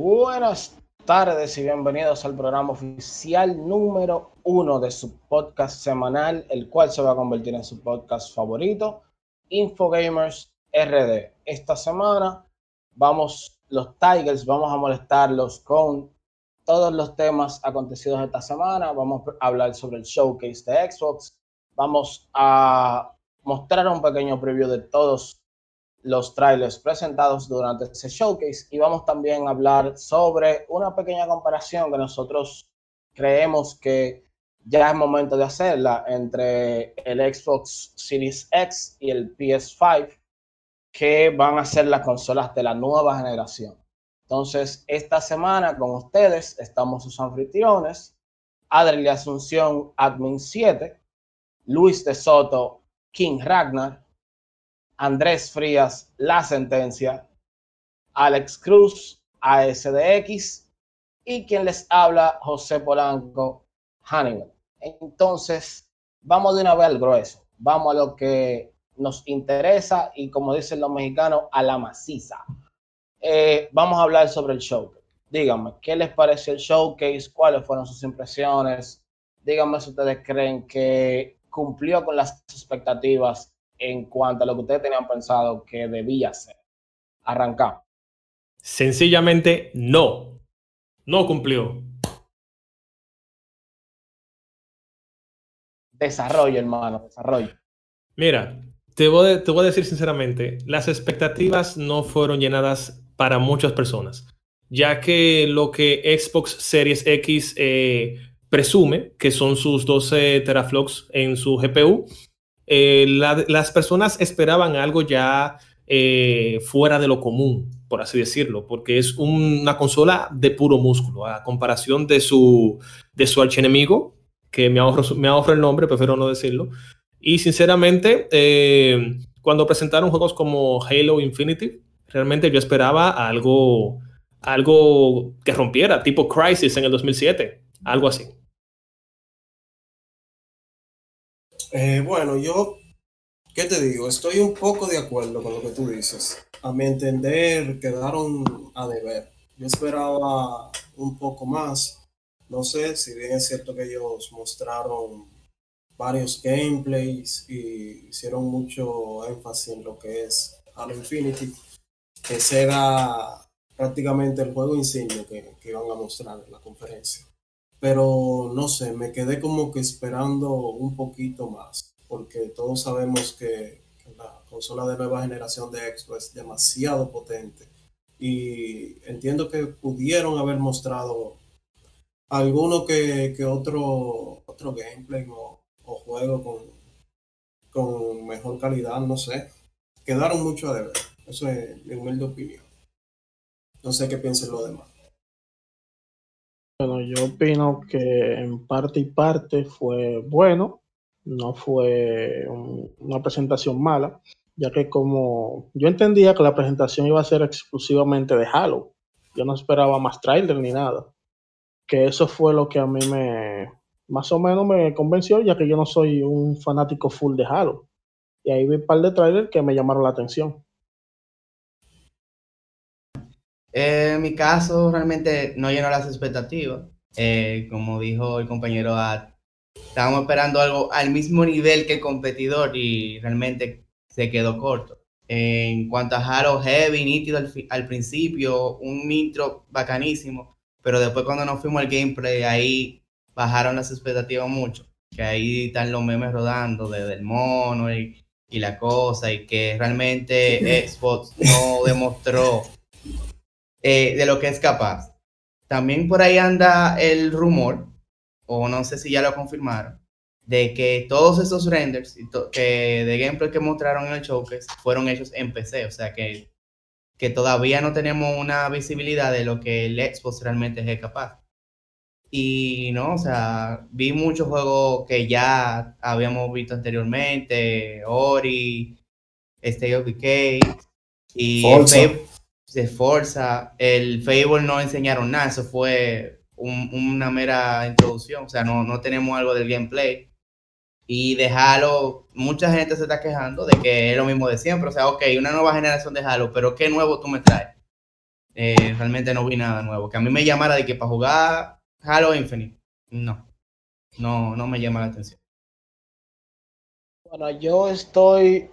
Buenas tardes y bienvenidos al programa oficial número uno de su podcast semanal, el cual se va a convertir en su podcast favorito, Infogamers RD. Esta semana vamos, los Tigers, vamos a molestarlos con todos los temas acontecidos esta semana. Vamos a hablar sobre el showcase de Xbox. Vamos a mostrar un pequeño preview de todos los trailers presentados durante ese showcase y vamos también a hablar sobre una pequeña comparación que nosotros creemos que ya es momento de hacerla entre el Xbox Series X y el PS5 que van a ser las consolas de la nueva generación. Entonces, esta semana con ustedes estamos sus anfitriones, Adri Asunción, Admin 7, Luis de Soto, King Ragnar, Andrés Frías, La Sentencia, Alex Cruz, ASDX y quien les habla, José Polanco, Hannibal. Entonces, vamos de una vez al grueso, vamos a lo que nos interesa y como dicen los mexicanos, a la maciza. Eh, vamos a hablar sobre el showcase. Díganme, ¿qué les pareció el showcase? ¿Cuáles fueron sus impresiones? Díganme si ustedes creen que cumplió con las expectativas en cuanto a lo que ustedes tenían pensado que debía ser. Arrancamos. Sencillamente no. No cumplió. Desarrollo, hermano, desarrollo. Mira, te voy, a, te voy a decir sinceramente, las expectativas no fueron llenadas para muchas personas, ya que lo que Xbox Series X eh, presume, que son sus 12 teraflops en su GPU, eh, las personas esperaban algo ya eh, fuera de lo común, por así decirlo, porque es una consola de puro músculo, a comparación de su, de su archienemigo, que me ahorro, me ahorro el nombre, prefiero no decirlo. Y sinceramente, eh, cuando presentaron juegos como Halo Infinity, realmente yo esperaba algo, algo que rompiera, tipo Crisis en el 2007, algo así. Eh, bueno, yo, ¿qué te digo? Estoy un poco de acuerdo con lo que tú dices. A mi entender, quedaron a deber. Yo esperaba un poco más. No sé, si bien es cierto que ellos mostraron varios gameplays y hicieron mucho énfasis en lo que es Halo Infinity, que será prácticamente el juego insignia que, que iban a mostrar en la conferencia pero no sé, me quedé como que esperando un poquito más, porque todos sabemos que, la consola de nueva generación de Xbox es demasiado potente y entiendo que pudieron haber mostrado alguno que, otro, otro gameplay o, juego con, con mejor calidad, no sé. Quedaron mucho a deber, eso es mi humilde opinión. No sé qué piensen los demás. Bueno, yo opino que en parte y parte fue bueno, no fue una presentación mala, ya que como yo entendía que la presentación iba a ser exclusivamente de Halo, yo no esperaba más trailer ni nada, que eso fue lo que a mí me más o menos me convenció, ya que yo no soy un fanático full de Halo, y ahí vi un par de trailers que me llamaron la atención. Eh, en mi caso, realmente no llenó las expectativas. Eh, como dijo el compañero Ad, estábamos esperando algo al mismo nivel que el competidor y realmente se quedó corto. En cuanto a Halo Heavy, nítido al, principio, un intro bacanísimo, pero después cuando nos fuimos al gameplay, ahí bajaron las expectativas mucho. Que ahí están los memes rodando desde el mono y, y la cosa, y que realmente Xbox no demostró eh, de lo que es capaz. También por ahí anda el rumor, o no sé si ya lo confirmaron, de que todos esos renders que de gameplay que mostraron en el showcase fueron hechos en PC, o sea que, que todavía no tenemos una visibilidad de lo que el Xbox realmente es capaz. Y no, o sea, vi muchos juegos que ya habíamos visto anteriormente, Ori, State of Decay y de Forza, el Fable no enseñaron nada, eso fue una mera introducción, o sea, no, no tenemos algo del gameplay. Y de Halo, mucha gente se está quejando de que es lo mismo de siempre, o sea, ok, una nueva generación de Halo, pero ¿qué nuevo tú me traes? eh, realmente no vi nada nuevo. Que a mí me llamara de que para jugar Halo Infinite, no, no, no me llama la atención. Bueno, yo estoy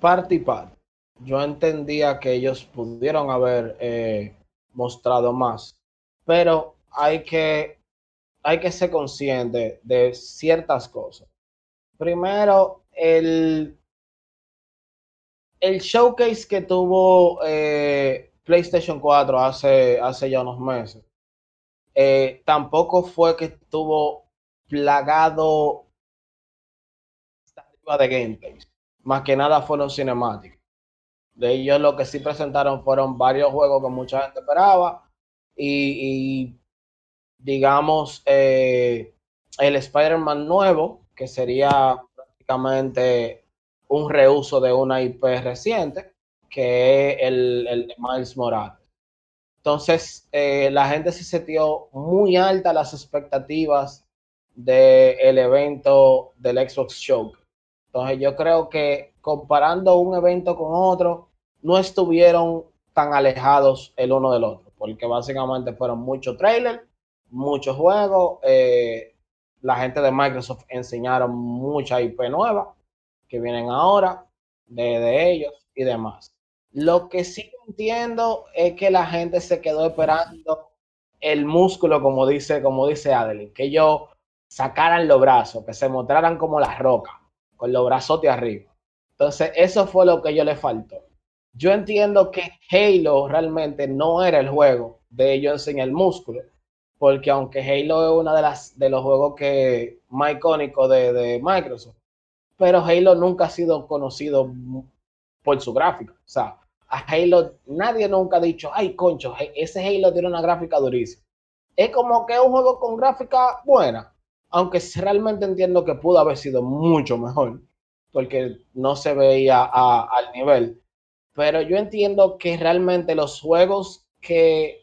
parte y parte. Yo entendía que ellos pudieron haber eh, mostrado más, pero hay que, hay que ser consciente de ciertas cosas. Primero, el, el showcase que tuvo eh, PlayStation 4 hace, hace ya unos meses, eh, tampoco fue que estuvo plagado de gameplay. Más que nada fueron cinemáticas. De ellos lo que sí presentaron fueron varios juegos que mucha gente esperaba. Y, digamos, eh, el Spider-Man nuevo, que sería prácticamente un reuso de una IP reciente, que es el, el de Miles Morales. Entonces, eh, la gente se dio muy alta las expectativas del evento del Xbox Show. Entonces, yo creo que comparando un evento con otro, no estuvieron tan alejados el uno del otro, porque básicamente fueron muchos trailers, muchos juegos. Eh, la gente de Microsoft enseñaron mucha IP nueva que vienen ahora de, ellos y demás. Lo que sí entiendo es que la gente se quedó esperando el músculo, como dice, como dice Adeline, que ellos sacaran los brazos, que se mostraran como las rocas, con los brazos de arriba. Entonces, eso fue lo que yo le faltó. Yo entiendo que Halo realmente no era el juego de ellos enseñar el músculo, porque aunque Halo es uno de, las, de los juegos que, más icónicos de, Microsoft, pero Halo nunca ha sido conocido por su gráfica. O sea, a Halo nadie nunca ha dicho, ay, concho, ese Halo tiene una gráfica durísima. Es como que es un juego con gráfica buena, aunque realmente entiendo que pudo haber sido mucho mejor, porque no se veía al nivel. Pero yo entiendo que realmente los juegos que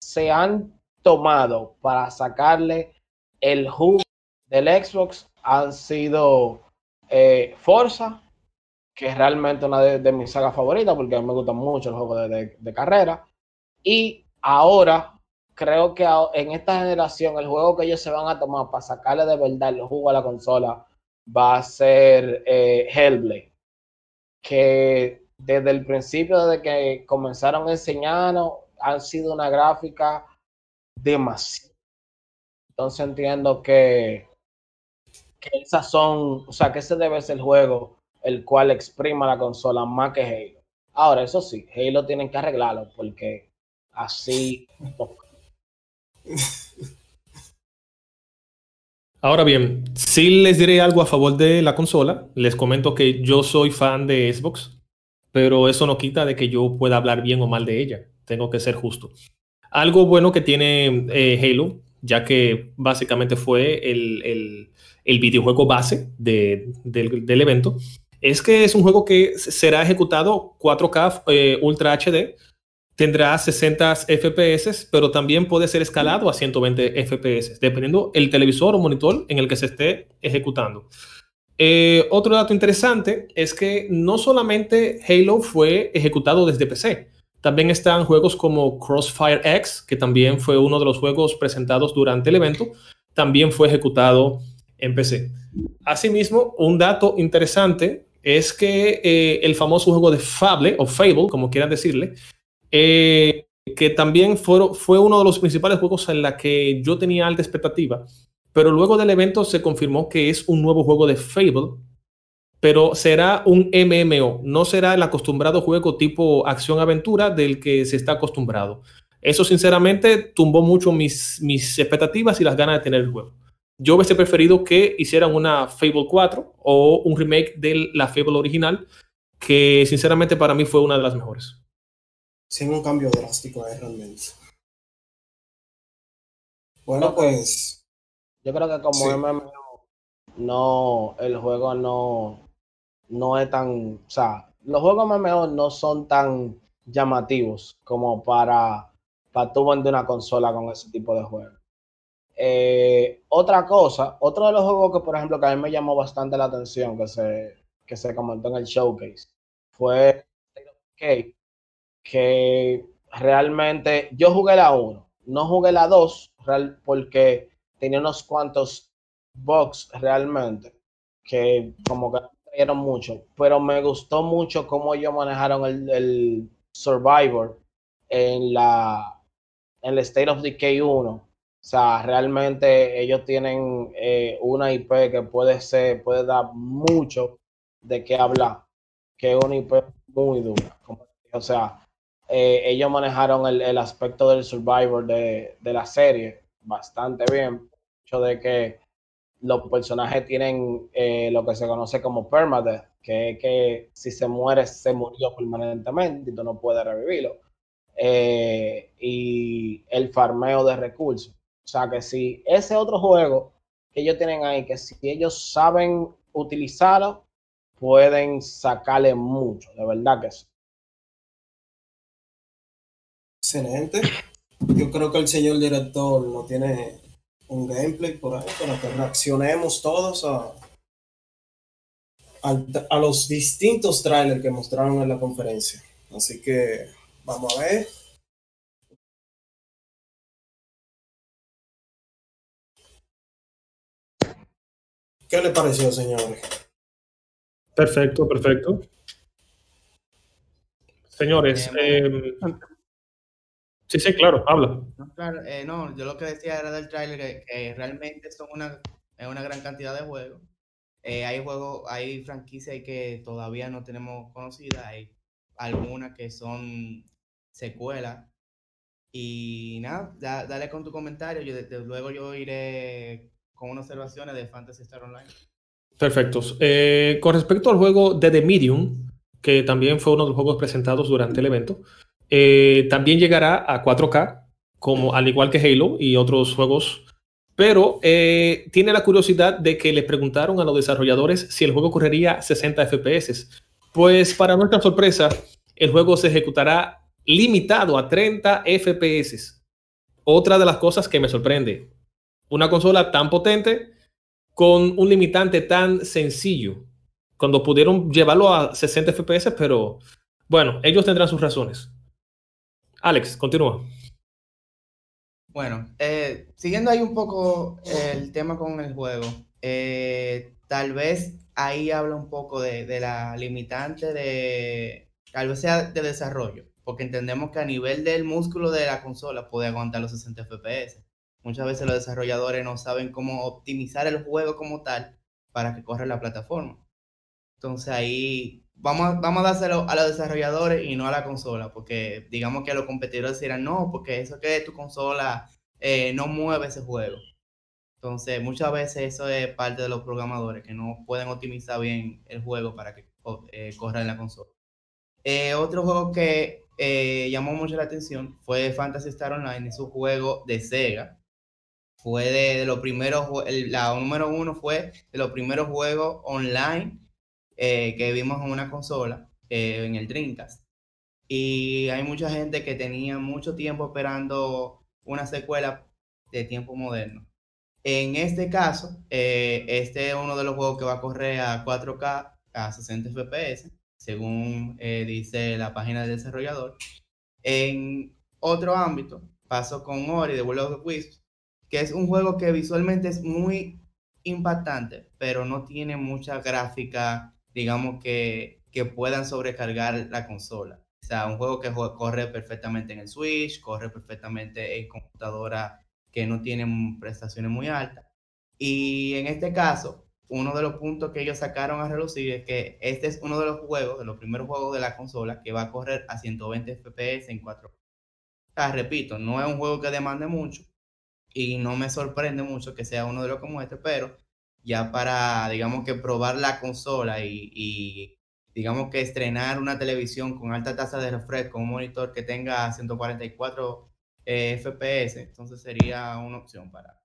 se han tomado para sacarle el jugo del Xbox han sido eh, Forza, que es realmente una de, mis sagas favoritas porque a mí me gustan mucho los juegos de, carrera. Y ahora creo que en esta generación el juego que ellos se van a tomar para sacarle de verdad el jugo a la consola va a ser eh, Hellblade. Que desde el principio, desde que comenzaron a enseñarnos, han sido una gráfica demasiado. Entonces entiendo que, que esas son, o sea, que ese debe ser el juego el cual exprima la consola más que Halo. Ahora, eso sí, Halo tienen que arreglarlo porque así. Ahora bien, si les diré algo a favor de la consola. Les comento que yo soy fan de Xbox, pero eso no quita de que yo pueda hablar bien o mal de ella. Tengo que ser justo. Algo bueno que tiene eh, Halo, ya que básicamente fue el, videojuego base del, evento, es que es un juego que será ejecutado 4K eh, Ultra HD, tendrá 60 FPS, pero también puede ser escalado a 120 FPS, dependiendo el televisor o monitor en el que se esté ejecutando. Eh, otro dato interesante es que no solamente Halo fue ejecutado desde PC, también están juegos como Crossfire X, que también fue uno de los juegos presentados durante el evento, también fue ejecutado en PC. Asimismo, un dato interesante es que eh, el famoso juego de Fable, o Fable, como quieran decirle, eh, que también fue, fue uno de los principales juegos en la que yo tenía alta expectativa, pero luego del evento se confirmó que es un nuevo juego de Fable pero será un MMO, no será el acostumbrado juego tipo acción-aventura del que se está acostumbrado. Eso sinceramente tumbó mucho mis, mis expectativas y las ganas de tener el juego. Yo hubiese preferido que hicieran una Fable 4 o un remake de la Fable original, que sinceramente para mí fue una de las mejores. Sin un cambio drástico eh, realmente. Bueno, pues. Yo creo que como MMO, no, el juego no, no es tan, o sea, los juegos MMO no son tan llamativos como para, para tú vender una consola con ese tipo de juegos. Eh, otra cosa, otro de los juegos que, por ejemplo, que a mí me llamó bastante la atención, que se, se comentó en el showcase, fue que realmente yo jugué la 1, no jugué la 2 porque tenía unos cuantos bugs realmente que como que trajeron mucho, pero me gustó mucho cómo ellos manejaron el, el Survivor en la en el State of Decay 1. O sea, realmente ellos tienen eh, una IP que puede ser, puede dar mucho de qué hablar, que es una IP muy dura. O sea, eh, ellos manejaron el, el, aspecto del Survivor de, de, la serie bastante bien. Hecho de que los personajes tienen eh, lo que se conoce como permadeath, que es que si se muere, se murió permanentemente y tú no puedes revivirlo. Eh, y el farmeo de recursos. O sea que si ese otro juego que ellos tienen ahí, que si ellos saben utilizarlo, pueden sacarle mucho, de verdad que sí. Excelente. Yo creo que el señor director no tiene un gameplay por ahí para que reaccionemos todos a, a, a los distintos trailers que mostraron en la conferencia. Así que vamos a ver. ¿Qué le pareció, señores? Perfecto, perfecto. Señores, eh, sí, sí, claro, habla. No, claro, eh, no, yo lo que decía era del tráiler que, que, realmente son una, una gran cantidad de juegos. Eh, hay juegos, hay franquicias que todavía no tenemos conocidas, hay algunas que son secuelas. Y nada, da, dale con tu comentario, yo luego yo iré con unas observaciones de Fantasy Star Online. Perfectos. Eh, con respecto al juego de The Medium, que también fue uno de los juegos presentados durante el evento, eh, también llegará a 4K, como al igual que Halo y otros juegos, pero eh, tiene la curiosidad de que le preguntaron a los desarrolladores si el juego correría 60 FPS. Pues para nuestra sorpresa, el juego se ejecutará limitado a 30 FPS. Otra de las cosas que me sorprende, una consola tan potente con un limitante tan sencillo, cuando pudieron llevarlo a 60 FPS, pero bueno, ellos tendrán sus razones. Alex, continúa. Bueno, eh, siguiendo ahí un poco el tema con el juego, eh, tal vez ahí habla un poco de, de, la limitante de, tal vez sea de desarrollo, porque entendemos que a nivel del músculo de la consola puede aguantar los 60 FPS. Muchas veces los desarrolladores no saben cómo optimizar el juego como tal para que corra la plataforma. Entonces ahí vamos, vamos a dárselo a los desarrolladores y no a la consola, porque digamos que los competidores dirán, no, porque eso que tu consola eh, no mueve ese juego. Entonces muchas veces eso es parte de los programadores que no pueden optimizar bien el juego para que eh, corra en la consola. Eh, otro juego que eh, llamó mucho la atención fue Fantasy Star Online, es un juego de Sega fue de, de los primeros, el, la número uno fue de los primeros juegos online eh, que vimos en una consola, eh, en el Dreamcast. Y hay mucha gente que tenía mucho tiempo esperando una secuela de tiempo moderno. En este caso, eh, este es uno de los juegos que va a correr a 4K a 60 FPS, según eh, dice la página del desarrollador. En otro ámbito, pasó con Ori de World of the Wisps, que es un juego que visualmente es muy impactante, pero no tiene mucha gráfica, digamos, que, que puedan sobrecargar la consola. O sea, un juego que corre perfectamente en el Switch, corre perfectamente en computadora que no tienen prestaciones muy altas. Y en este caso, uno de los puntos que ellos sacaron a relucir es que este es uno de los juegos, de los primeros juegos de la consola, que va a correr a 120 FPS en 4K. O sea, repito, no es un juego que demande mucho, y no me sorprende mucho que sea uno de los como este, pero ya para, digamos que probar la consola y, digamos que estrenar una televisión con alta tasa de refresco, un monitor que tenga 144 eh, FPS, entonces sería una opción para,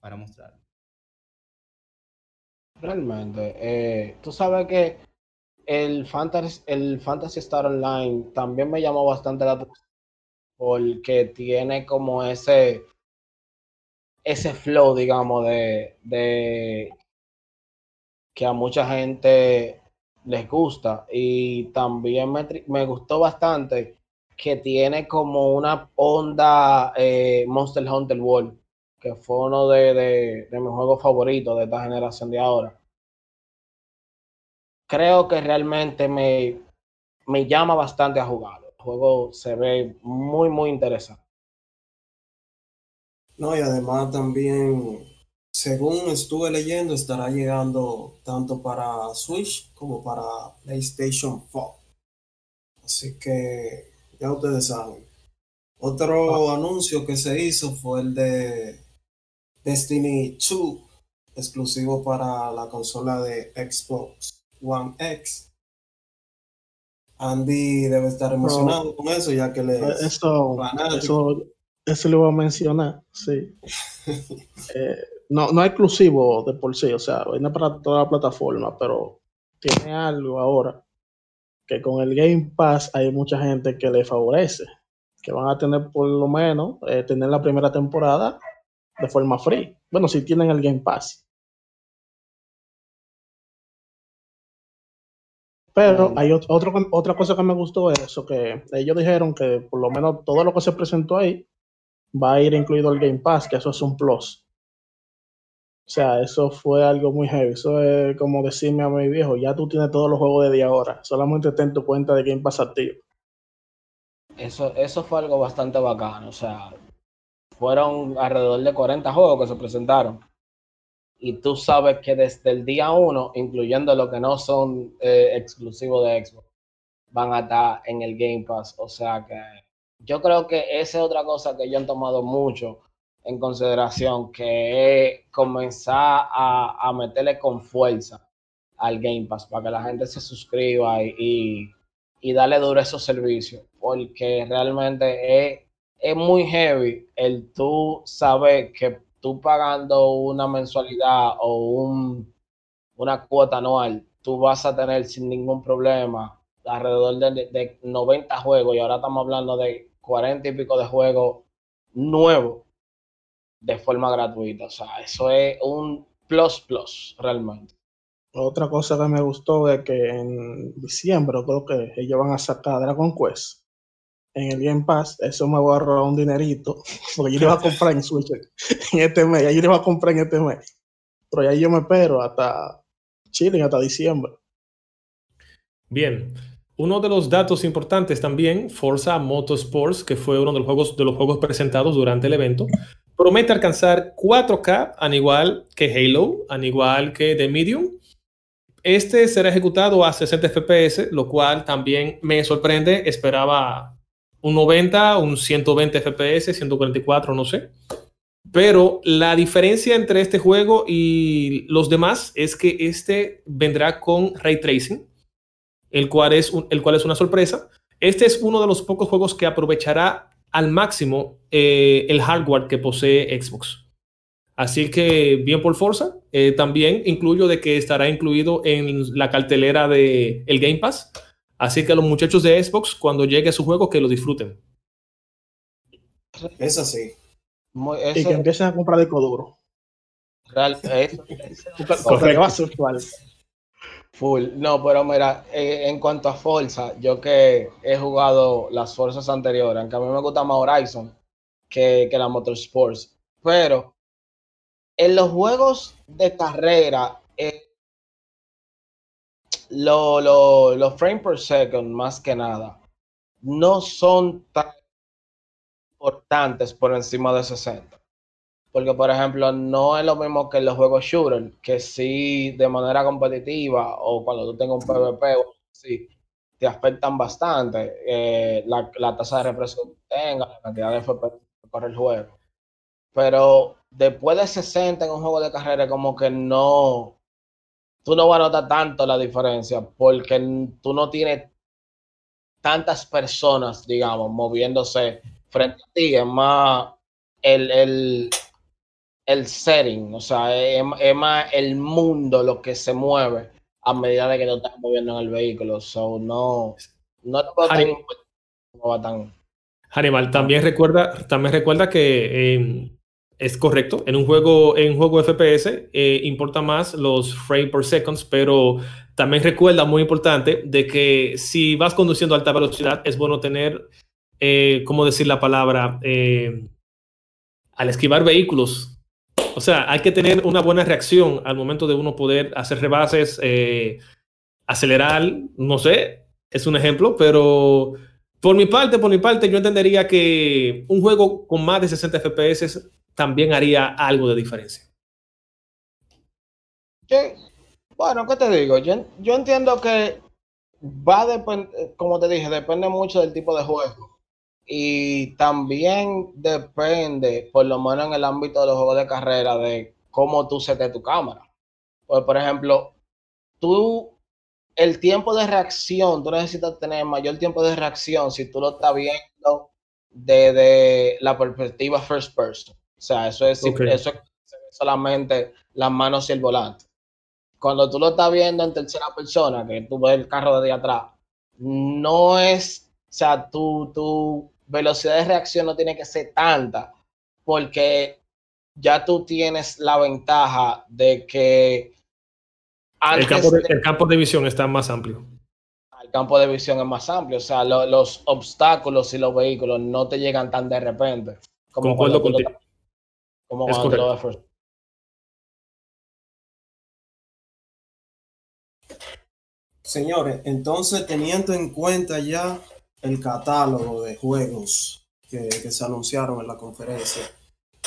para mostrar. Realmente, eh, tú sabes que el Fantasy, el Fantasy Star Online también me llamó bastante la atención porque tiene como ese ese flow, digamos, de, de que a mucha gente les gusta. Y también me, me gustó bastante que tiene como una onda eh, Monster Hunter World, que fue uno de, de, mis juegos favoritos de esta generación de ahora. Creo que realmente me, me llama bastante a jugarlo. El juego se ve muy, muy interesante. No, y además también, según estuve leyendo, estará llegando tanto para Switch como para PlayStation 4. Así que ya ustedes saben. Otro anuncio que se hizo fue el de Destiny 2, exclusivo para la consola de Xbox One X. Andy debe estar emocionado con eso, ya que le Eso, eso, eso lo iba a mencionar, sí. Eh, no, no es exclusivo de por sí, o sea, viene para toda la plataforma, pero tiene algo ahora que con el Game Pass hay mucha gente que le favorece, que van a tener por lo menos eh, tener la primera temporada de forma free. Bueno, si tienen el Game Pass. Pero hay ot- otro, otra cosa que me gustó es eso, que ellos dijeron que por lo menos todo lo que se presentó ahí va a ir incluido el Game Pass, que eso es un plus. O sea, eso fue algo muy heavy. Eso es como decirme a mi viejo, ya tú tienes todos los juegos desde ahora, solamente ten tu cuenta de Game Pass activo. Eso, eso fue algo bastante bacano. O sea, fueron alrededor de 40 juegos que se presentaron. Y tú sabes que desde el día 1, incluyendo los que no son eh, exclusivos de Xbox, van a estar en el Game Pass. O sea que yo creo que esa es otra cosa que yo han tomado mucho en consideración, que es comenzar a, meterle con fuerza al Game Pass para que la gente se suscriba y, y, darle duro a esos servicios, porque realmente es, es muy heavy el tú saber que tú pagando una mensualidad o un, una cuota anual, tú vas a tener sin ningún problema alrededor de, de 90 juegos y ahora estamos hablando de 40 y pico de juegos nuevos de forma gratuita. O sea, eso es un plus plus realmente. Otra cosa que me gustó es que en diciembre creo que ellos van a sacar Dragon Quest en el Game Pass. Eso me va a ahorrar un dinerito, porque yo le iba a comprar en Switch en este mes. Ya yo le iba a comprar en este mes. Pero ya yo me espero hasta Chile, hasta diciembre. Bien. Uno de los datos importantes también, Forza Motorsports, que fue uno de los juegos, de los juegos presentados durante el evento, promete alcanzar 4K, al igual que Halo, al igual que The Medium. Este será ejecutado a 60 FPS, lo cual también me sorprende. Esperaba un 90, un 120 FPS, 144, no sé. Pero la diferencia entre este juego y los demás es que este vendrá con ray tracing, el cual es, un, el cual es una sorpresa. Este es uno de los pocos juegos que aprovechará al máximo eh, el hardware que posee Xbox. Así que bien por Forza. Eh, también incluyo de que estará incluido en la cartelera de el Game Pass. Así que los muchachos de Xbox, cuando llegue su juego, que lo disfruten. Es así. Muy, Y que eso, empiecen a comprar disco duro. real, eso- eso- ser actual. Full. No, pero mira, eh, en cuanto a Forza, yo que he jugado las Forzas anteriores, aunque a mí me gusta más Horizon que, la Motorsports, pero en los juegos de carrera, eh, lo- lo- los frames per second, más que nada, no son tan importantes por encima de 60. Porque, por ejemplo, no es lo mismo que los juegos shooter, que sí de manera competitiva o cuando tú tengas un PvP, sí, te afectan bastante eh, la, la tasa de represión que tengas, la cantidad de FPS que corre el juego. Pero después de 60 en un juego de carrera, como que no, tú no vas a notar tanto la diferencia, porque tú no tienes tantas personas, digamos, moviéndose frente a ti, es más el, el, el setting, o sea, es, es más el mundo lo que se mueve a medida de que te estás moviendo en el vehículo. So, no, no te puedo tan Harry- importante, no va tan. Hannibal, también recuerda, también recuerda que eh, es correcto, en un juego, en un juego FPS eh, importa más los frames per seconds, pero también recuerda, muy importante, de que si vas conduciendo a alta velocidad, es bueno tener eh, ¿cómo decir la palabra? Eh, al esquivar vehículos. O sea, hay que tener una buena reacción al momento de uno poder hacer rebases, eh, acelerar, no sé, es un ejemplo, pero por mi parte, por mi parte, yo entendería que un juego con más de 60 FPS también haría algo de diferencia. Bueno, ¿qué te digo? Yo, yo entiendo que va a depender, como te dije, depende mucho del tipo de juego. Y también depende, por lo menos en el ámbito de los juegos de carrera, de cómo tú setes tu cámara. Pues, por ejemplo, tú, el tiempo de reacción, tú necesitas tener mayor tiempo de reacción si tú lo estás viendo desde la perspectiva first person. O sea, eso es, eso es solamente las manos y el volante cuando tú lo estás viendo en tercera persona, que tú ves el carro de atrás, no es, o sea, tu, tu velocidad de reacción no tiene que ser tanta, porque ya tú tienes la ventaja de que... El campo, de, el campo, de, visión está más amplio. El campo de visión es más amplio, o sea, lo, los obstáculos y los vehículos no te llegan tan de repente. Como cuando, contigo. como cuando lo ves Señores, entonces teniendo en cuenta ya el catálogo de juegos que, se anunciaron en la conferencia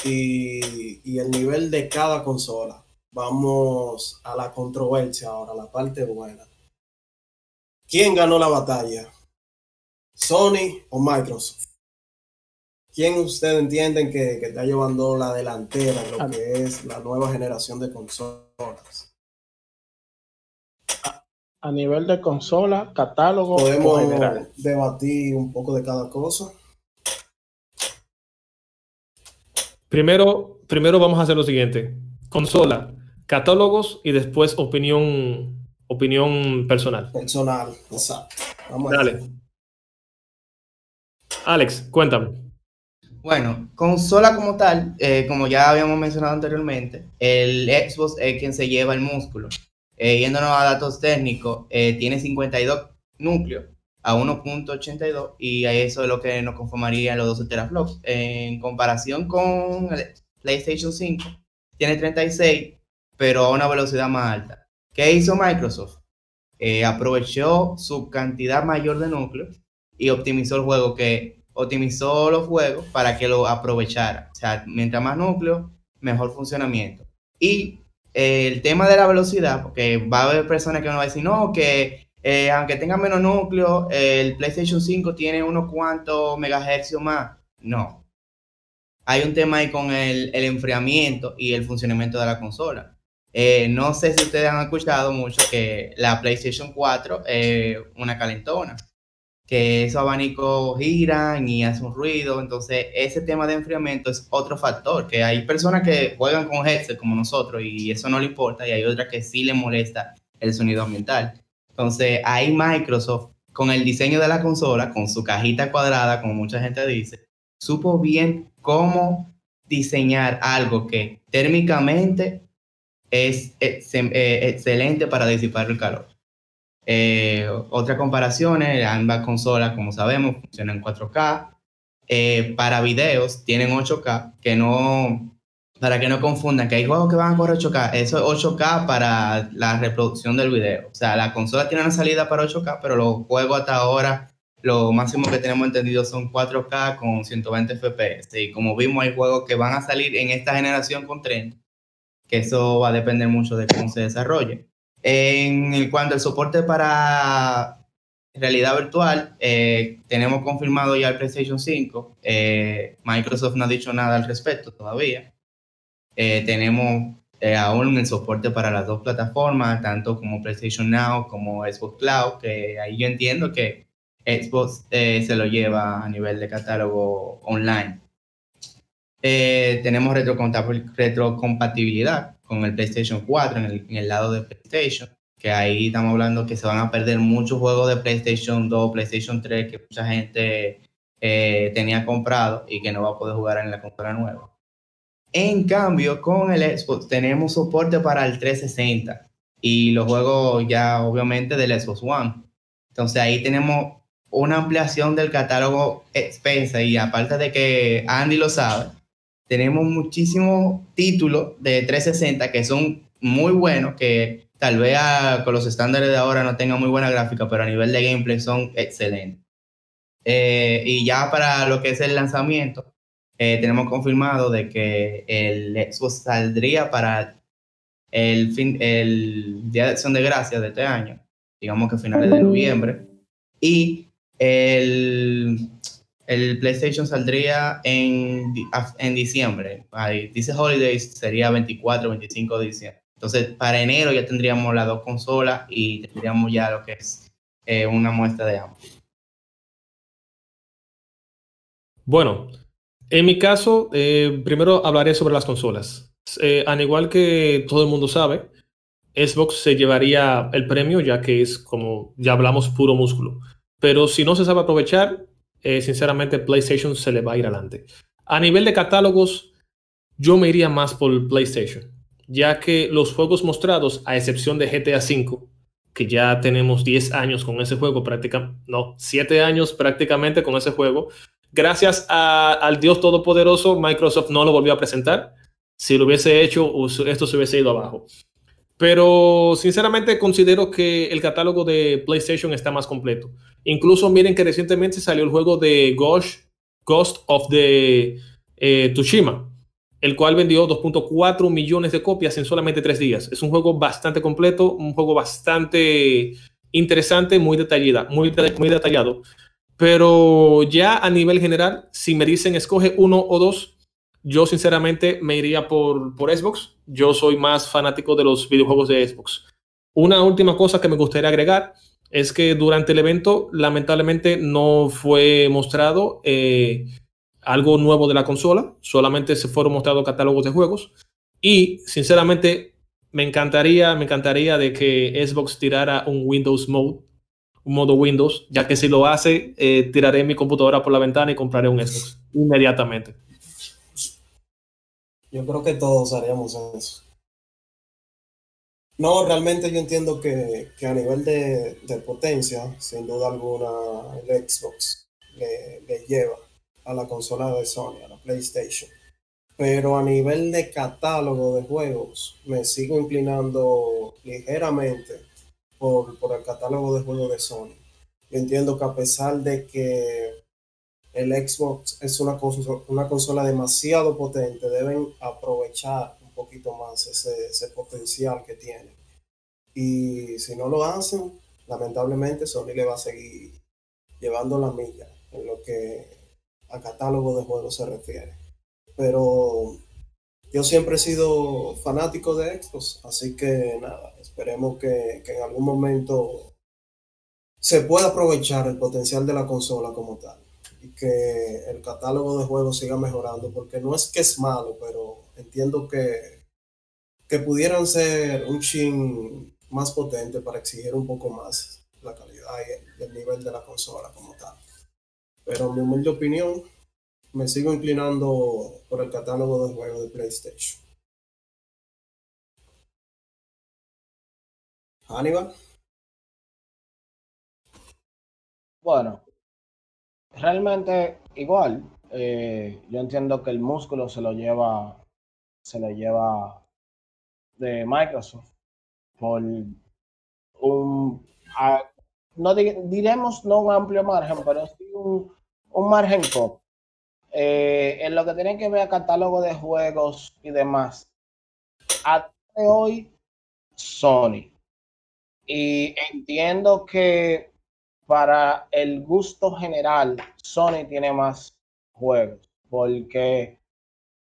y, el nivel de cada consola, vamos a la controversia ahora, la parte buena. ¿Quién ganó la batalla? ¿Sony o Microsoft? ¿Quién ustedes entienden que, que está llevando la delantera en lo que es la nueva generación de consolas? A nivel de consola, catálogo podemos general. debatir un poco de cada cosa. Primero, primero vamos a hacer lo siguiente: consola, catálogos y después opinión, opinión personal. Personal, exacto. Vamos Dale. Alex, cuéntame. Bueno, consola como tal, eh, como ya habíamos mencionado anteriormente, el Xbox es quien se lleva el músculo. Eh, yéndonos a datos técnicos, eh, tiene 52 núcleos a 1.82 y eso es lo que nos conformaría los 12 teraflops. En comparación con PlayStation 5, tiene 36, pero a una velocidad más alta. ¿Qué hizo Microsoft? Eh, aprovechó su cantidad mayor de núcleos y optimizó el juego, que optimizó los juegos para que lo aprovechara. O sea, mientras más núcleos, mejor funcionamiento. Y el tema de la velocidad, porque va a haber personas que van a decir, no, que eh, aunque tenga menos núcleo, el PlayStation 5 tiene unos cuantos megahercios más. No. Hay un tema ahí con el, enfriamiento y el funcionamiento de la consola. Eh, no sé si ustedes han escuchado mucho que la PlayStation 4 es una calentona que esos abanicos giran y hacen un ruido. Entonces, ese tema de enfriamiento es otro factor, que hay personas que juegan con headset como nosotros y eso no le importa, y hay otras que sí le molesta el sonido ambiental. Entonces, ahí Microsoft, con el diseño de la consola, con su cajita cuadrada, como mucha gente dice, supo bien cómo diseñar algo que térmicamente es, eh, excelente para disipar el calor. Eh, otras comparaciones, ambas consolas, como sabemos, funcionan en 4K. Eh, para videos tienen 8K, que no, para que no confundan, que hay juegos que van a correr 8K, eso es 8K para la reproducción del video. O sea, la consola tiene una salida para 8K, pero los juegos hasta ahora, lo máximo que tenemos entendido son 4K con 120 FPS. Y como vimos, hay juegos que van a salir en esta generación con 30, que eso va a depender mucho de cómo se desarrolle. En cuanto al soporte para realidad virtual, eh, tenemos confirmado ya el PlayStation 5. Eh, Microsoft no ha dicho nada al respecto todavía. Eh, tenemos aún el soporte para las dos plataformas, tanto como PlayStation Now como Xbox Cloud, que ahí yo entiendo que Xbox se lo lleva a nivel de catálogo online. tenemos retrocompatibilidad con el PlayStation 4 en el, lado de PlayStation, que ahí estamos hablando que se van a perder muchos juegos de PlayStation 2, PlayStation 3 que mucha gente eh, tenía comprado y que no va a poder jugar en la consola nueva. En cambio, con el Xbox tenemos soporte para el 360 y los juegos ya obviamente del Xbox One. Entonces ahí tenemos una ampliación del catálogo expensa y aparte de que Andy lo sabe, tenemos muchísimos títulos de 360 que son muy buenos, que tal vez con los estándares de ahora no tengan muy buena gráfica, pero a nivel de gameplay son excelentes. Eh, y ya para lo que es el lanzamiento, eh, tenemos confirmado de que el Xbox saldría para el, fin, el Día de Acción de Gracias de este año, digamos que finales de noviembre, y el, el PlayStation saldría en, en diciembre. Ahí dice Holidays, sería 24, 25 de diciembre. Entonces, para enero ya tendríamos las dos consolas y tendríamos ya lo que es eh, una muestra de ambos. Bueno, en mi caso, eh, primero hablaré sobre las consolas. Eh, al igual que todo el mundo sabe, Xbox se llevaría el premio ya que es como ya hablamos puro músculo. Pero si no se sabe aprovechar, eh, sinceramente PlayStation se le va a ir adelante. A nivel de catálogos, yo me iría más por PlayStation, ya que los juegos mostrados, a excepción de GTA V, que ya tenemos 10 años con ese juego, prácticamente, no, 7 años prácticamente con ese juego, gracias al Dios Todopoderoso, Microsoft no lo volvió a presentar. Si lo hubiese hecho, esto se hubiese ido abajo. Pero sinceramente considero que el catálogo de PlayStation está más completo. Incluso miren que recientemente salió el juego de Ghost, Ghost of the eh, Tsushima, el cual vendió 2.4 millones de copias en solamente tres días. Es un juego bastante completo, un juego bastante interesante, muy detallado, muy, muy detallado. Pero ya a nivel general, si me dicen escoge uno o dos, yo sinceramente me iría por, por Xbox. Yo soy más fanático de los videojuegos de Xbox. Una última cosa que me gustaría agregar es que durante el evento lamentablemente no fue mostrado eh, algo nuevo de la consola, solamente se fueron mostrados catálogos de juegos y sinceramente me encantaría, me encantaría de que Xbox tirara un Windows Mode, un modo Windows, ya que si lo hace, eh, tiraré mi computadora por la ventana y compraré un Xbox inmediatamente. Yo creo que todos haríamos eso. No, realmente yo entiendo que, a nivel de, potencia, sin duda alguna, el Xbox le, le, lleva a la consola de Sony, a la PlayStation. Pero a nivel de catálogo de juegos, me sigo inclinando ligeramente por, por el catálogo de juegos de Sony. Yo entiendo que a pesar de que el Xbox es una consola, una consola demasiado potente, deben aprovechar poquito más ese, potencial que tiene. Y si no lo hacen, lamentablemente Sony le va a seguir llevando la milla en lo que a catálogo de juegos se refiere. Pero yo siempre he sido fanático de Xbox, así que nada, esperemos que en algún momento se pueda aprovechar el potencial de la consola como tal y que el catálogo de juegos siga mejorando, porque no es que es malo, pero entiendo que, que pudieran ser un chin más potente para exigir un poco más la calidad y el, nivel de la consola como tal. Pero en mi humilde opinión, me sigo inclinando por el catálogo de juegos de PlayStation. Aníbal. Bueno, realmente igual. Eh, yo entiendo que el músculo se lo lleva, se lo lleva de Microsoft por un, no diremos no un amplio margen, pero sí un, un margen top. Eh, en lo que tiene que ver a catálogo de juegos y demás, hasta hoy Sony. Y entiendo que para el gusto general, Sony tiene más juegos, porque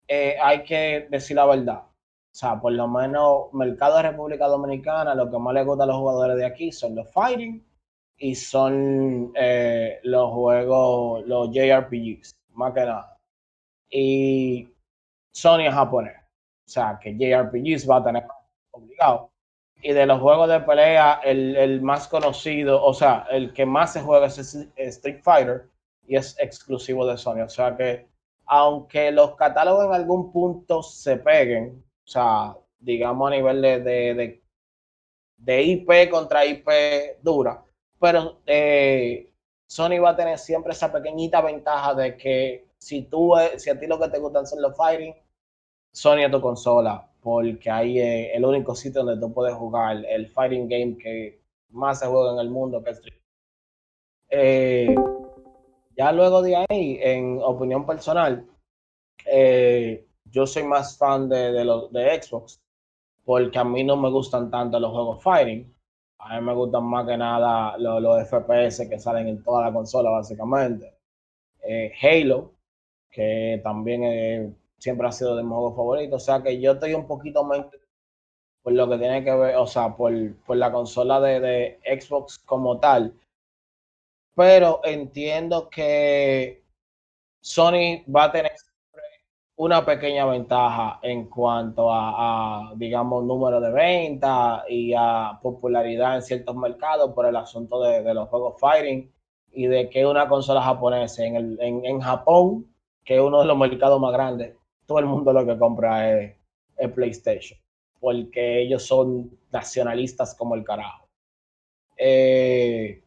eh, hay que decir la verdad. O sea, por lo menos, mercado de República Dominicana, lo que más le gusta a los jugadores de aquí son los fighting y son eh, los juegos, los JRPGs, más que nada. Y Sony es japonés. O sea, que JRPGs va a tener obligado y de los juegos de pelea, el, más conocido, o sea, el que más se juega es Street Fighter y es exclusivo de Sony. O sea que, aunque los catálogos en algún punto se peguen, o sea, digamos a nivel de, de, de, IP contra IP dura, pero eh, Sony va a tener siempre esa pequeñita ventaja de que si tú, si a ti lo que te gustan son los fighting, Sony es tu consola, porque ahí es el único sitio donde tú puedes jugar el fighting game que más se juega en el mundo, que es eh, ya luego de ahí, en opinión personal, eh, yo soy más fan de, de, los, de Xbox, porque a mí no me gustan tanto los juegos fighting. A mí me gustan más que nada los, los FPS que salen en toda la consola, básicamente. Eh, Halo, que también eh, siempre ha sido de mi juego favorito. O sea que yo estoy un poquito más por lo que tiene que ver, o sea, por, por la consola de, de Xbox como tal. Pero entiendo que Sony va a tener una pequeña ventaja en cuanto a, digamos, número de ventas y a popularidad en ciertos mercados por el asunto de, de los juegos fighting y de que una consola japonesa en, el, en, en, Japón, que es uno de los mercados más grandes, todo el mundo lo que compra es, es PlayStation, porque ellos son nacionalistas como el carajo. Eh,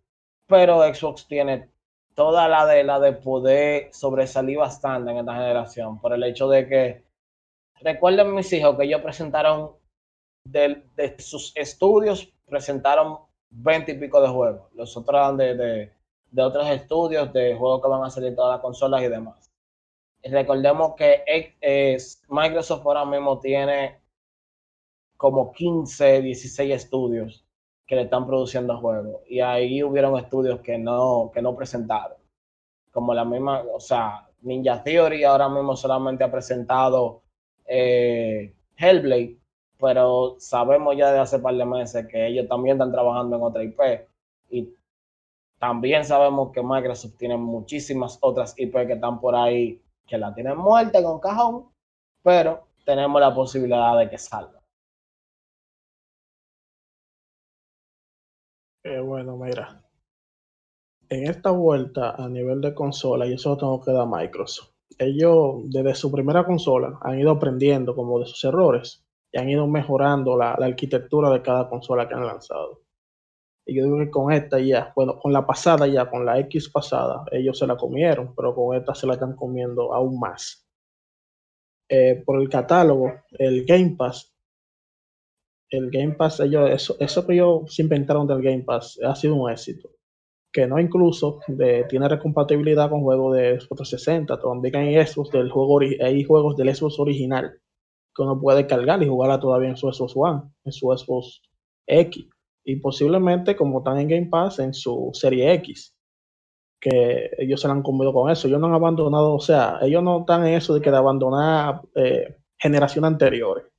pero Xbox tiene toda la de la de poder sobresalir bastante en esta generación por el hecho de que recuerden mis hijos que ellos presentaron de, de sus estudios presentaron 20 y pico de juegos. Los otros de, de, de, otros estudios de juegos que van a salir todas las consolas y demás. Recordemos que eh, Microsoft ahora mismo tiene como 15 16 estudios que le están produciendo juegos. Y ahí hubieron estudios que no, que no presentaron. Como la misma, o sea, Ninja Theory ahora mismo solamente ha presentado eh, Hellblade, pero sabemos ya de hace par de meses que ellos también están trabajando en otra IP. Y también sabemos que Microsoft tiene muchísimas otras IP que están por ahí que la tienen muerta con cajón, pero tenemos la posibilidad de que salga. Eh, bueno, mira, en esta vuelta a nivel de consola, y eso lo tengo que dar a Microsoft, ellos desde su primera consola han ido aprendiendo como de sus errores y han ido mejorando la, arquitectura de cada consola que han lanzado. Y yo digo que con esta ya, bueno, con la pasada ya, con la X pasada, ellos se la comieron, pero con esta se la están comiendo aún más. Eh, por el catálogo, el Game Pass el Game Pass, ellos, eso, eso que ellos se inventaron del Game Pass ha sido un éxito. Que no incluso tiene recompatibilidad con juegos de Xbox 360. También hay Xbox del juego, hay juegos del Xbox original que uno puede cargar y jugarla todavía en su Xbox One, en su Xbox X. Y posiblemente, como están en Game Pass, en su serie X. Que ellos se han comido con eso. Ellos no han abandonado, o sea, ellos no están en eso de que de abandonar eh, generaciones anteriores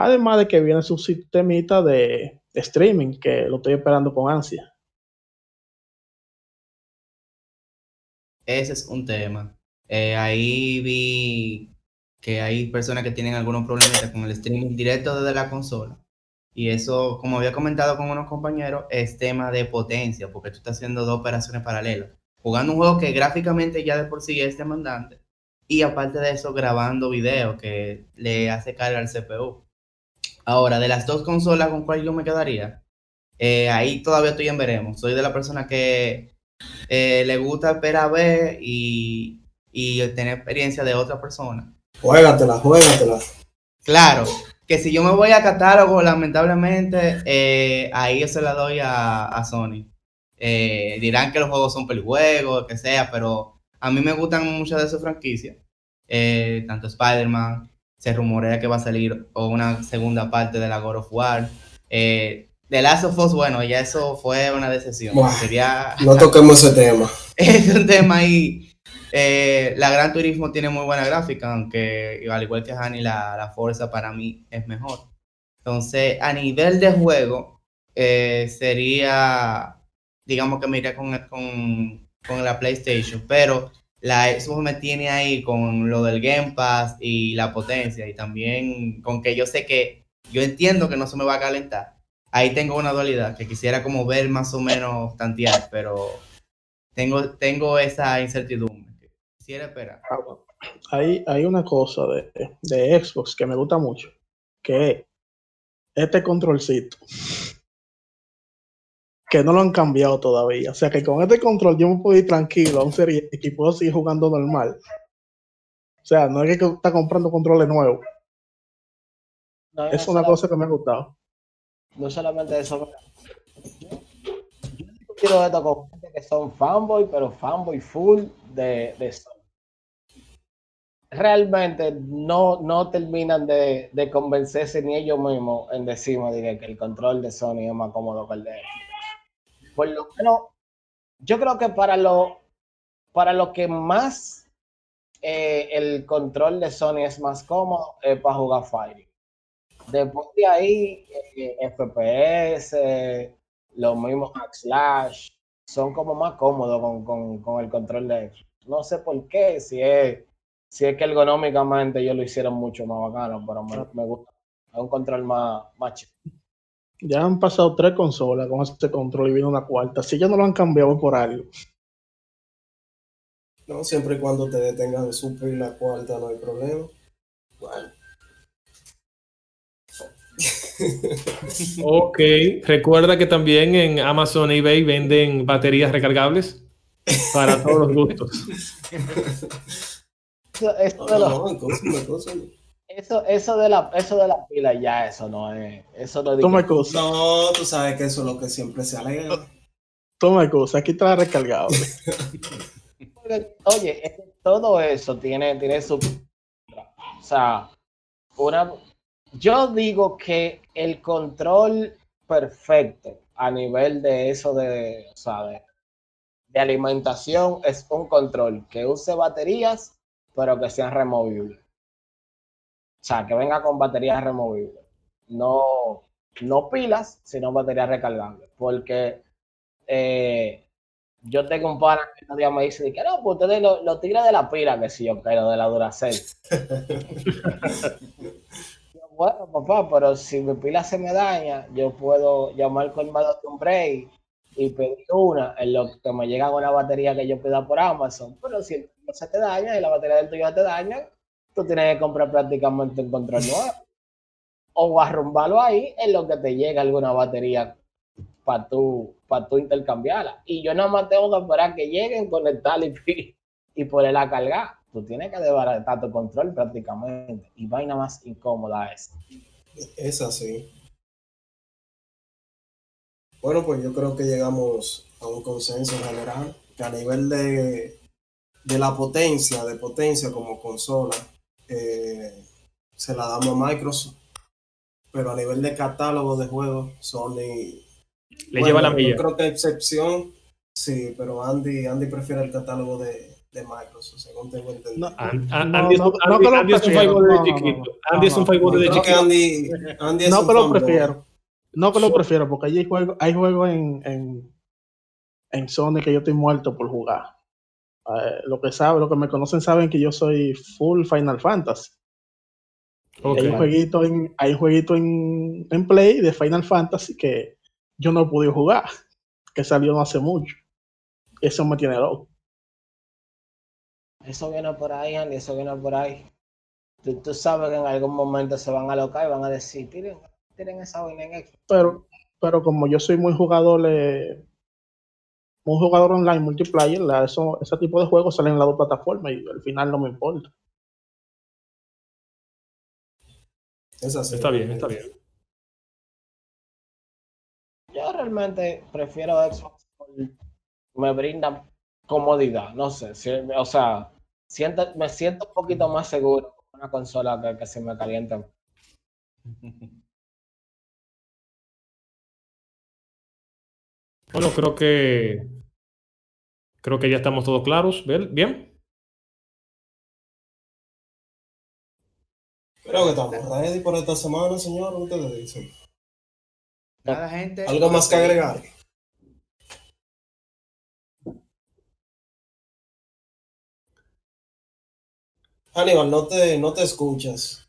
Además de que viene su sistemita de, streaming, que lo estoy esperando con ansia. Ese es un tema. Eh, ahí vi que hay personas que tienen algunos problemas con el streaming directo desde la consola. Y eso, como había comentado con unos compañeros, es tema de potencia, porque tú estás haciendo dos operaciones paralelas. Jugando un juego que gráficamente ya de por sí es demandante. Y aparte de eso, grabando video que le hace carga al CPU. Ahora, de las dos consolas, ¿con cuál yo me quedaría? Eh, ahí todavía estoy en veremos. Soy de la persona que eh, le gusta esperar a ver y, y tener experiencia de otra persona. Juégatela, juégatela. Claro, que si yo me voy a catálogo, lamentablemente, eh, ahí yo se la doy a, a Sony. Eh, dirán que los juegos son pelijuegos, que sea, pero a mí me gustan muchas de sus franquicias. Eh, tanto Spider-Man, se rumorea que va a salir una segunda parte de la God of War. Eh, The Last of Us, bueno, ya eso fue una decepción. Buah, Sería, No toquemos ese tema. es un tema ahí. Eh, la Gran Turismo tiene muy buena gráfica, aunque al igual que Hani, la, la Forza para mí es mejor. Entonces, a nivel de juego, eh, sería, digamos que me iría con, con, con la PlayStation, pero la Xbox me tiene ahí con lo del Game Pass y la potencia y también con que yo sé que yo entiendo que no se me va a calentar. Ahí tengo una dualidad que quisiera como ver más o menos tantear, pero tengo, tengo esa incertidumbre. Quisiera esperar. Hay, hay una cosa de, de Xbox que me gusta mucho, que es este controlcito. Que no lo han cambiado todavía. O sea que con este control yo me puedo ir tranquilo a un serie y puedo seguir jugando normal. O sea, no es que está comprando controles nuevos. es una cosa que me ha gustado. No solamente eso. Yo, yo quiero esto con gente que son fanboy, pero fanboy full de, de Sony. Realmente no, no terminan de, de convencerse ni ellos mismos en decirme que el control de Sony es más cómodo que el de por lo menos, yo creo que para lo, para lo que más eh, el control de Sony es más cómodo es para jugar Fire. Después de ahí, eh, FPS, los mismos Slash, son como más cómodos con, el control de No sé por qué, si es, si es que ergonómicamente ellos lo hicieron mucho más bacano, pero me, gusta. Es un control más, más chido. Ya han pasado tres consolas con este control y viene una cuarta. Si ya no lo han cambiado por algo. No, siempre y cuando te detengan de suplir la cuarta no hay problema. Bueno. ok, recuerda que también en Amazon eBay venden baterías recargables para todos los gustos. Esto, no, no, eso, eso, de la, eso de la pila ya, eso no es. Eso no, Toma cosa. no, tú sabes que eso es lo que siempre se alega. Toma cosa, aquí está recargado. Oye, todo eso tiene, tiene su. O sea, una. Yo digo que el control perfecto a nivel de eso de, o sea, de, de alimentación es un control que use baterías, pero que sean removibles. O sea, que venga con baterías removibles. No, no pilas, sino baterías recargables. Porque eh, yo tengo un pana que día me dice que no, pues ustedes lo, lo de la pila, que sí, yo lo de la Duracell. bueno, papá, pero si mi pila se me daña, yo puedo llamar con colmado de un break y pedir una en lo que me llega una batería que yo pida por Amazon. Pero si el se te daña y la batería del tuyo te daña, tú tienes que comprar prácticamente un control nuevo. O arrumbarlo ahí en lo que te llega alguna batería para tú, para tú intercambiarla. Y yo nada más tengo que esperar que lleguen, conectarla y, y ponerla a cargar. Tú tienes que desbaratar tu control prácticamente. Y vaina más incómoda es. Es así. Bueno, pues yo creo que llegamos a un consenso general que a nivel de, de la potencia, de potencia como consola, eh, se la damos a Microsoft. Pero a nivel de catálogo de juegos, Sony. Le lleva la milla. Yo creo que excepción, sí, pero Andy, Andy prefiere el catálogo de, de Microsoft, según tengo entendido. Andy, es un favor de chiquito. Andy es un favor de chiquito. Andy, Andy no que lo prefiero. No que lo prefiero, porque hay juegos hay juego en, en, en Sony que yo estoy muerto por jugar. Eh, lo que sabe, lo que me conocen saben que yo soy full Final Fantasy. Hay un jueguito, en, hay jueguito en, en, Play de Final Fantasy que yo no he podido jugar, que salió no hace mucho. Eso me tiene loco. Eso viene por ahí, Andy, eso viene por ahí. Tú, sabes que en algún momento se van a alocar y van a decir, tiren, tiren esa vaina en Xbox. Pero, pero como yo soy muy jugador, le, un jugador online multiplayer, eso, ese tipo de juegos salen en las dos plataformas y al final no me importa. Está bien, está bien. Yo realmente prefiero Xbox me brinda comodidad, no sé, o sea, siento, me siento un poquito más seguro con una consola que, que se me calienta. Bueno, creo que creo que ya estamos todos claros. ¿Bien? Creo que estamos ready por esta semana, señor. Ustedes dicen. Nada, gente. ¿Algo más que agregar? Aníbal, no te, no te escuchas.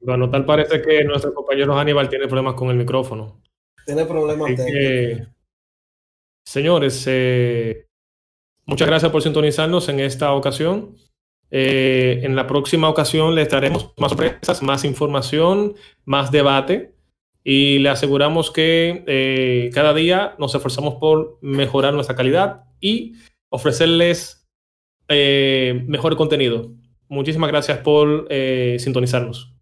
Bueno, tal parece que nuestro compañero Aníbal tiene problemas con el micrófono. Tiene problemas técnicos. señores, eh, muchas gracias por sintonizarnos en esta ocasión. Eh, en la próxima ocasión les daremos más sorpresas, más información, más debate y le aseguramos que eh, cada día nos esforzamos por mejorar nuestra calidad y ofrecerles eh, mejor contenido. Muchísimas gracias por sintonizarnos.